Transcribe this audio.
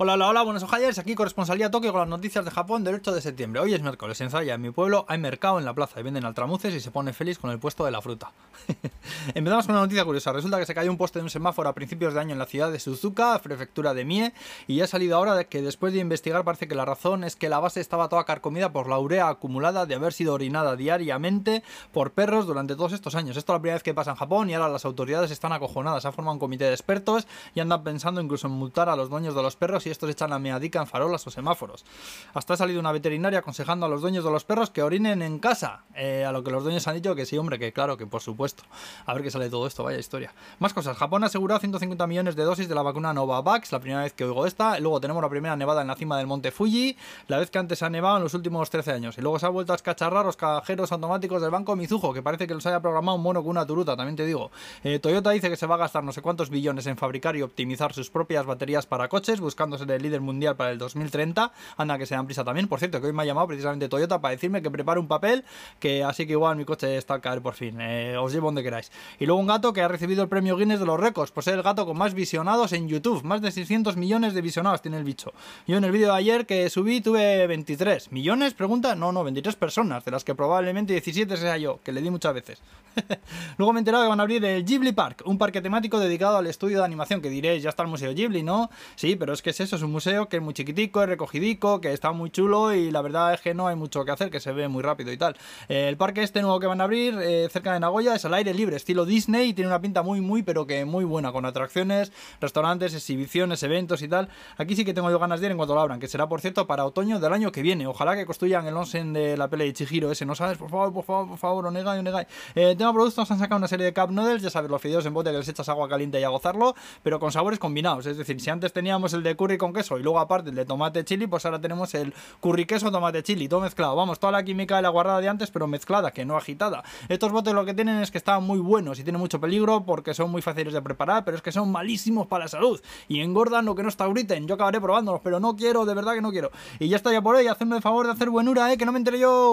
Hola, hola, hola, buenos ojayers, aquí corresponsalía Tokio con las noticias de Japón del 8 de septiembre. Hoy es miércoles, en Zaya, en mi pueblo, hay mercado en la plaza y venden altramuces y se pone feliz con el puesto de la fruta. Empezamos con una noticia curiosa. Resulta que se cayó un poste de un semáforo a principios de año en la ciudad de Suzuka, prefectura de Mie, y ya ha salido ahora que después de investigar parece que la razón es que la base estaba toda carcomida por la urea acumulada de haber sido orinada diariamente por perros durante todos estos años. Esto es la primera vez que pasa en Japón y ahora las autoridades están acojonadas. Ha formado un comité de expertos y andan pensando incluso en multar a los dueños de los perros y estos echan la meadica en farolas o semáforos. Hasta ha salido una veterinaria aconsejando a los dueños de los perros que orinen en casa. Eh, a lo que los dueños han dicho que sí, hombre, que claro, que por supuesto. A ver qué sale todo esto, vaya historia. Más cosas. Japón ha asegurado 150 millones de dosis de la vacuna Novavax, la primera vez que oigo esta. Luego tenemos la primera nevada en la cima del monte Fuji, la vez que antes ha nevado en los últimos 13 años. Y luego se ha vuelto a escacharrar los cajeros automáticos del banco Mizuho, que parece que los haya programado un mono con una turuta, también te digo. Eh, Toyota dice que se va a gastar no sé cuántos billones en fabricar y optimizar sus propias baterías para coches, buscándose el líder mundial para el 2030. Anda que se dan prisa también. Por cierto, que hoy me ha llamado precisamente Toyota para decirme que prepare un papel, que así que igual mi coche está a caer por fin. Eh, os llevo donde queráis. Y luego un gato que ha recibido el premio Guinness de los récords, pues es el gato con más visionados en YouTube. Más de 600 millones de visionados tiene el bicho. Yo en el vídeo de ayer que subí tuve 23. ¿Millones? Pregunta. No, no, 23 personas, de las que probablemente 17 sea yo, que le di muchas veces. Luego me he enterado que van a abrir el Ghibli Park, un parque temático dedicado al estudio de animación, que diréis, ya está el Museo Ghibli, ¿no? Sí, pero es que es eso, es un museo que es muy chiquitico, es recogidico, que está muy chulo y la verdad es que no hay mucho que hacer, que se ve muy rápido y tal. el parque este nuevo que van a abrir eh, cerca de Nagoya es al aire libre, estilo Disney, y tiene una pinta muy, muy, pero que muy buena, con atracciones, restaurantes, exhibiciones, eventos y tal. Aquí sí que tengo yo ganas de ir en cuanto lo abran, que será por cierto para otoño del año que viene. Ojalá que construyan el onsen de la pele de Chihiro ese, ¿no sabes? Por favor, por favor, por favor, onegai, onegai. Eh, tema productos han sacado una serie de cup noodles, ya sabes, los fideos en bote que les echas agua caliente y a gozarlo, pero con sabores combinados. Es decir, si antes teníamos el de curry con queso y luego aparte el de tomate chili, pues ahora tenemos el curry queso tomate chili, todo mezclado. Vamos, toda la química de la guardada de antes, pero mezclada, que no agitada. Estos botes lo que tienen es que están muy buenos y tienen mucho peligro porque son muy fáciles de preparar, pero es que son malísimos para la salud y engordan lo que no está griten. Yo acabaré probándolos, pero no quiero, de verdad que no quiero. Y ya está ya por hoy, hacedme el favor de hacer buenura, eh, que no me enteré yo.